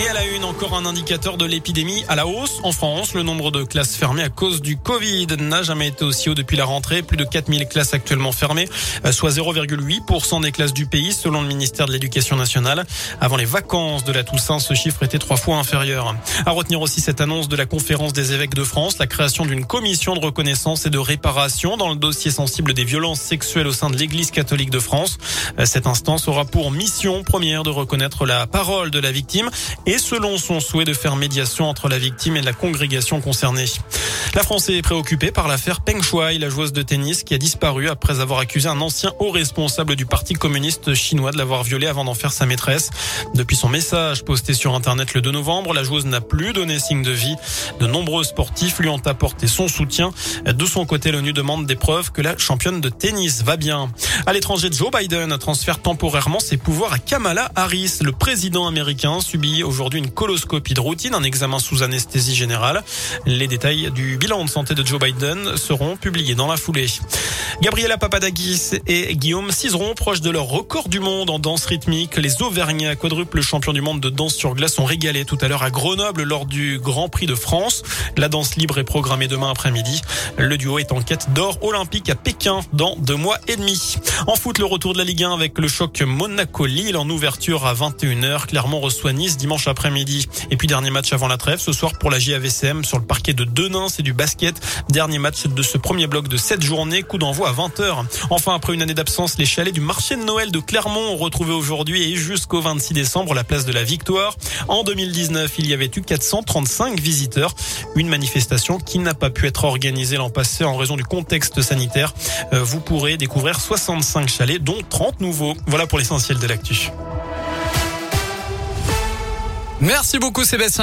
Et à la une, encore un indicateur de l'épidémie à la hausse. En France, le nombre de classes fermées à cause du Covid n'a jamais été aussi haut depuis la rentrée. Plus de 4000 classes actuellement fermées, euh, soit 0,8% des classes du pays, selon le ministère de l'Éducation nationale. Avant les vacances de la Toussaint, ce chiffre était trois fois inférieur. À retenir aussi cette annonce de la conférence des évêques de France, la création d'une commission de reconnaissance et de réparation dans le dossier sensible des violences sexuelles au sein de l'Église catholique de France. Euh, cette instance aura pour mission première de reconnaître la parole de la victime et selon son souhait de faire médiation entre la victime et la congrégation concernée. La France est préoccupée par l'affaire Peng Shuai, la joueuse de tennis qui a disparu après avoir accusé un ancien haut responsable du Parti communiste chinois de l'avoir violée avant d'en faire sa maîtresse. Depuis son message posté sur Internet le 2 novembre, la joueuse n'a plus donné signe de vie. De nombreux sportifs lui ont apporté son soutien. De son côté, l'ONU demande des preuves que la championne de tennis va bien. À l'étranger, Joe Biden transfère temporairement ses pouvoirs à Kamala Harris. Le président américain subit aujourd'hui une coloscopie de routine, un examen sous anesthésie générale. Les détails du bilan de santé de Joe Biden seront publiés dans la foulée. Gabriela Papadakis et Guillaume Cizeron, proches de leur record du monde en danse rythmique. Les Auvergnats, quadruple champions du monde de danse sur glace, sont régalés tout à l'heure à Grenoble lors du Grand Prix de France. La danse libre est programmée demain après-midi. Le duo est en quête d'or olympique à Pékin dans deux mois et demi. En foot, le retour de la Ligue 1 avec le choc Monaco-Lille en ouverture à 21h. Clermont reçoit Nice dimanche après-midi. Et puis dernier match avant la trêve ce soir pour la JAVCM sur le parquet de Denain, c'est du basket. Dernier match de ce premier bloc de cette journée, coup d'envoi à 20h. Enfin, après une année d'absence, les chalets du marché de Noël de Clermont ont retrouvé aujourd'hui et jusqu'au 26 décembre la place de la Victoire. En 2019, il y avait eu 435 visiteurs. Une manifestation qui n'a pas pu être organisée l'an passé en raison du contexte sanitaire. Euh, vous pourrez découvrir 65 chalets, dont 30 nouveaux. Voilà pour l'essentiel de l'actu. Merci beaucoup Sébastien.